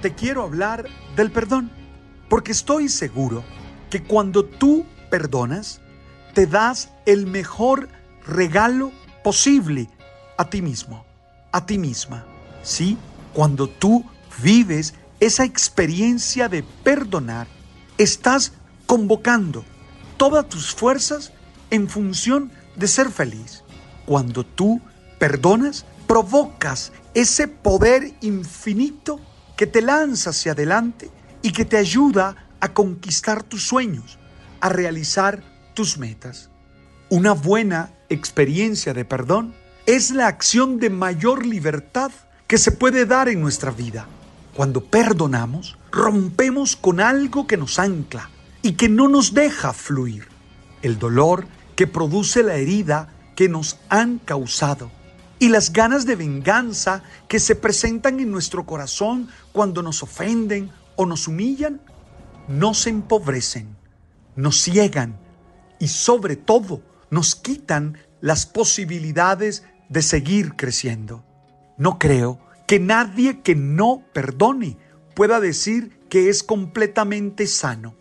Te quiero hablar del perdón, porque estoy seguro que cuando tú perdonas, te das el mejor regalo posible a ti mismo, a ti misma. ¿Sí? Cuando tú vives esa experiencia de perdonar, estás convocando todas tus fuerzas en función de ser feliz. Cuando tú perdonas, provocas ese poder infinito que te lanza hacia adelante y que te ayuda a conquistar tus sueños, a realizar tus metas. Una buena experiencia de perdón es la acción de mayor libertad que se puede dar en nuestra vida. Cuando perdonamos, rompemos con algo que nos ancla y que no nos deja fluir. El dolor que produce la herida que nos han causado y las ganas de venganza que se presentan en nuestro corazón cuando nos ofenden o nos humillan, nos empobrecen, nos ciegan y sobre todo nos quitan las posibilidades de seguir creciendo. No creo que nadie que no perdone pueda decir que es completamente sano.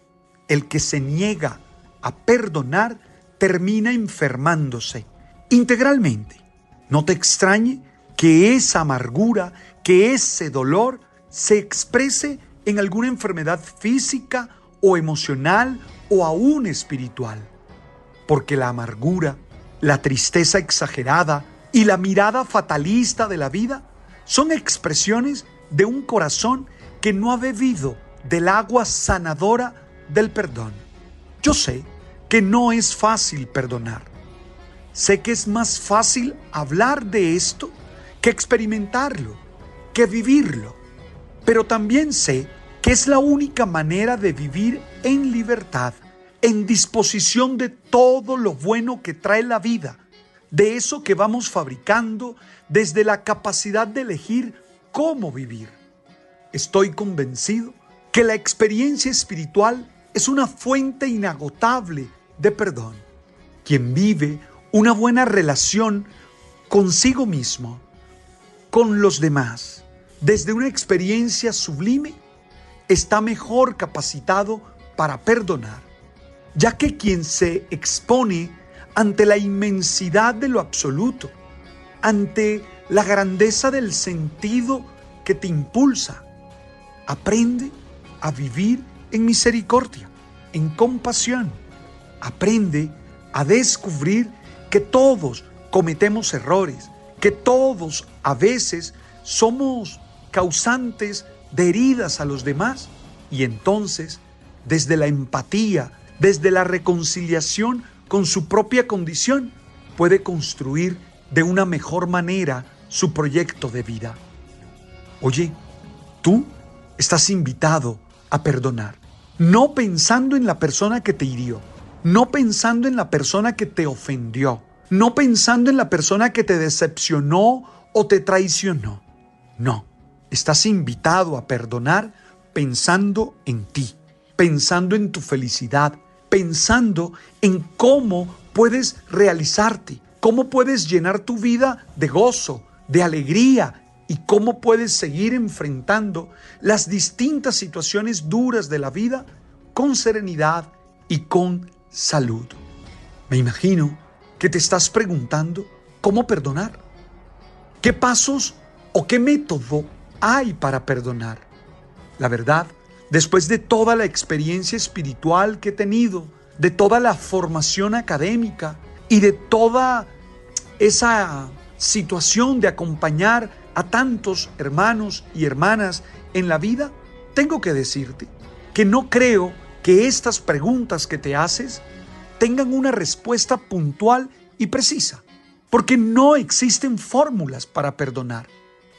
El que se niega a perdonar termina enfermándose integralmente. No te extrañe que esa amargura, que ese dolor se exprese en alguna enfermedad física o emocional o aún espiritual. Porque la amargura, la tristeza exagerada y la mirada fatalista de la vida son expresiones de un corazón que no ha bebido del agua sanadora del perdón. Yo sé que no es fácil perdonar Sé que es más fácil hablar de esto que experimentarlo, que vivirlo. Pero también sé que es la única manera de vivir en libertad, en disposición de todo lo bueno que trae la vida, de eso que vamos fabricando desde la capacidad de elegir cómo vivir. Estoy convencido que la experiencia espiritual es una fuente inagotable de perdón. Quien vive una buena relación consigo mismo, con los demás, desde una experiencia sublime, está mejor capacitado para perdonar, ya que quien se expone ante la inmensidad de lo absoluto, ante la grandeza del sentido que te impulsa, aprende a vivir en misericordia, en compasión, aprende a descubrir que todos cometemos errores, que todos a veces somos causantes de heridas a los demás y entonces desde la empatía, desde la reconciliación con su propia condición, puede construir de una mejor manera su proyecto de vida. Oye, tú estás invitado a perdonar, no pensando en la persona que te hirió, no pensando en la persona que te ofendió, no pensando en la persona que te decepcionó o te traicionó. No, estás invitado a perdonar pensando en ti, pensando en tu felicidad, pensando en cómo puedes realizarte, cómo puedes llenar tu vida de gozo, de alegría y cómo puedes seguir enfrentando las distintas situaciones duras de la vida con serenidad y con salud. Me imagino que te estás preguntando cómo perdonar. ¿Qué pasos o qué método hay para perdonar? La verdad, después de toda la experiencia espiritual que he tenido, de toda la formación académica y de toda esa situación de acompañar a tantos hermanos y hermanas en la vida, tengo que decirte que no creo que estas preguntas que te haces tengan una respuesta puntual y precisa, porque no existen fórmulas para perdonar.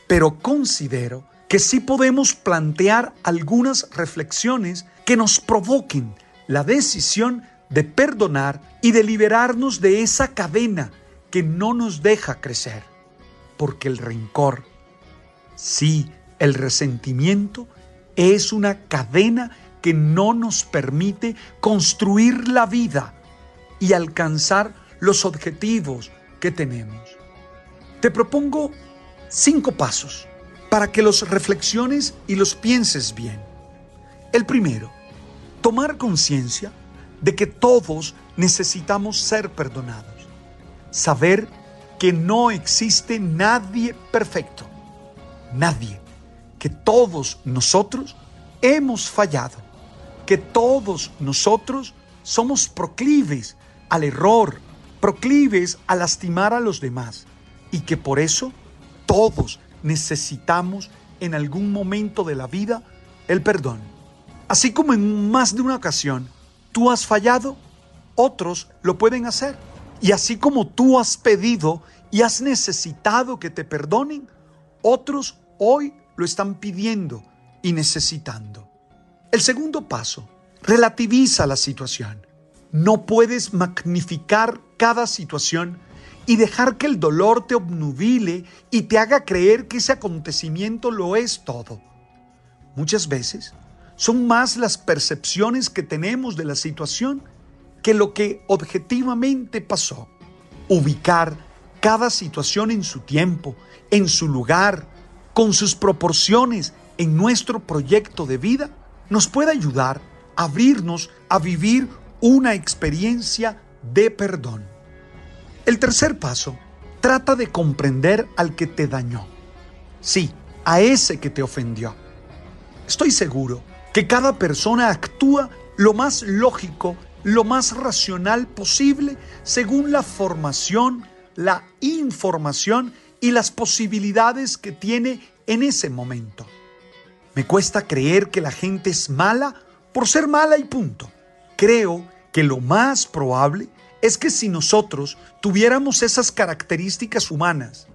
Pero considero que sí podemos plantear algunas reflexiones que nos provoquen la decisión de perdonar y de liberarnos de esa cadena que no nos deja crecer. Porque el rencor, sí, el resentimiento, es una cadena que no nos permite construir la vida y alcanzar los objetivos que tenemos. Te propongo cinco pasos para que los reflexiones y los pienses bien. El primero, tomar conciencia de que todos necesitamos ser perdonados. Saber que no existe nadie perfecto. Nadie. Que todos nosotros hemos fallado. Que todos nosotros somos proclives al error, proclives a lastimar a los demás. Y que por eso todos necesitamos en algún momento de la vida el perdón. Así como en más de una ocasión tú has fallado, otros lo pueden hacer. Y así como tú has pedido y has necesitado que te perdonen, otros hoy lo están pidiendo y necesitando. El segundo paso, relativiza la situación. No puedes magnificar cada situación y dejar que el dolor te obnubile y te haga creer que ese acontecimiento lo es todo. Muchas veces son más las percepciones que tenemos de la situación que lo que objetivamente pasó. Ubicar cada situación en su tiempo, en su lugar, con sus proporciones en nuestro proyecto de vida, nos puede ayudar a abrirnos a vivir una experiencia de perdón. El tercer paso, trata de comprender al que te dañó. Sí, a ese que te ofendió. Estoy seguro que cada persona actúa lo más lógico, lo más racional posible según la formación, la información y las posibilidades que tiene en ese momento. Me cuesta creer que la gente es mala por ser mala y punto. Creo que lo más probable es que si nosotros tuviéramos esas características humanas,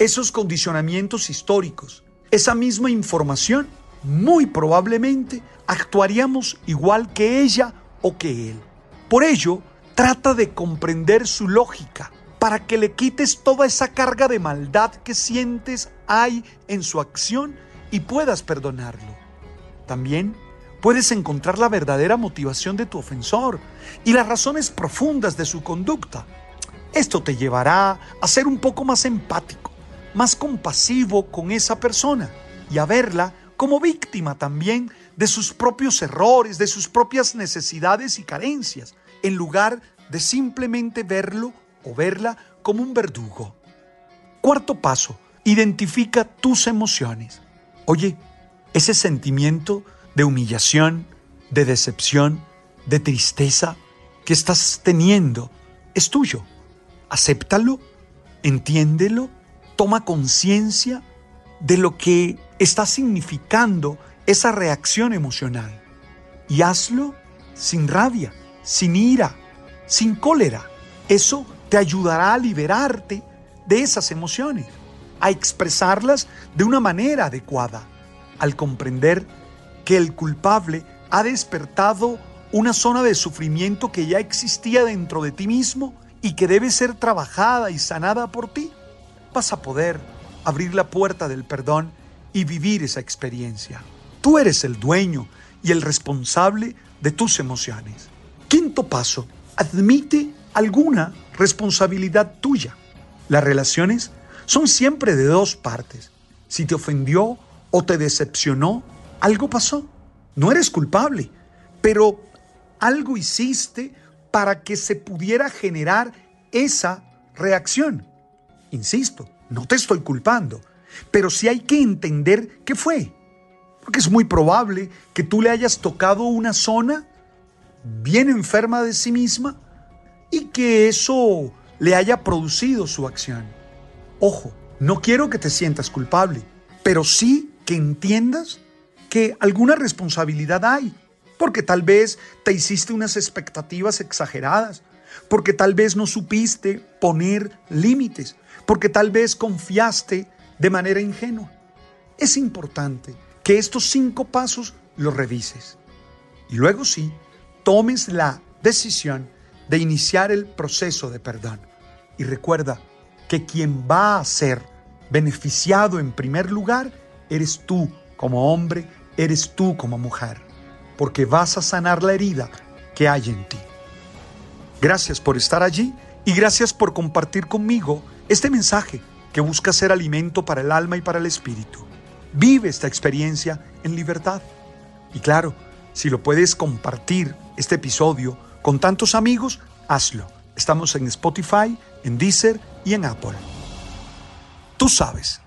esos condicionamientos históricos, esa misma información, muy probablemente actuaríamos igual que ella o que él. Por ello, trata de comprender su lógica para que le quites toda esa carga de maldad que sientes hay en su acción y puedas perdonarlo. También puedes encontrar la verdadera motivación de tu ofensor y las razones profundas de su conducta. Esto te llevará a ser un poco más empático, más compasivo con esa persona y a verla como víctima también de sus propios errores, de sus propias necesidades y carencias, en lugar de simplemente verlo o verla como un verdugo. Cuarto paso, identifica tus emociones. Oye, ese sentimiento de humillación, de decepción, de tristeza que estás teniendo es tuyo. Acéptalo, entiéndelo, toma conciencia de lo que está significando esa reacción emocional y hazlo sin rabia, sin ira, sin cólera. Eso te ayudará a liberarte de esas emociones, a expresarlas de una manera adecuada, al comprender que el culpable ha despertado una zona de sufrimiento que ya existía dentro de ti mismo y que debe ser trabajada y sanada por ti, vas a poder abrir la puerta del perdón y vivir esa experiencia. Tú eres el dueño y el responsable de tus emociones. Quinto paso, admite alguna responsabilidad tuya. Las relaciones son siempre de dos partes. Si te ofendió o te decepcionó, algo pasó. No eres culpable, pero algo hiciste para que se pudiera generar esa reacción. Insisto, no te estoy culpando, pero sí hay que entender qué fue. Porque es muy probable que tú le hayas tocado una zona bien enferma de sí misma y que eso le haya producido su acción. Ojo, no quiero que te sientas culpable, pero sí que entiendas que alguna responsabilidad hay, porque tal vez te hiciste unas expectativas exageradas, porque tal vez no supiste poner límites, porque tal vez confiaste de manera ingenua. Es importante que estos cinco pasos los revises y luego sí tomes la decisión de iniciar el proceso de perdón. Y recuerda que quien va a ser beneficiado en primer lugar eres tú como hombre, eres tú como mujer, porque vas a sanar la herida que hay en ti. Gracias por estar allí y gracias por compartir conmigo este mensaje que busca ser alimento para el alma y para el espíritu. Vive esta experiencia en libertad. Y claro, si lo puedes compartir este episodio con tantos amigos, hazlo. Estamos en Spotify, en Deezer y en Apple. Tú sabes.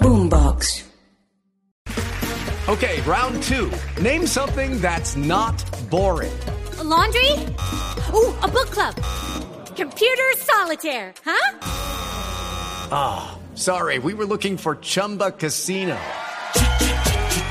Boombox. Okay, round two. Name something that's not boring. A laundry? Ooh, a book club. Computer solitaire, huh? Ah, sorry, we were looking for Chumba Casino.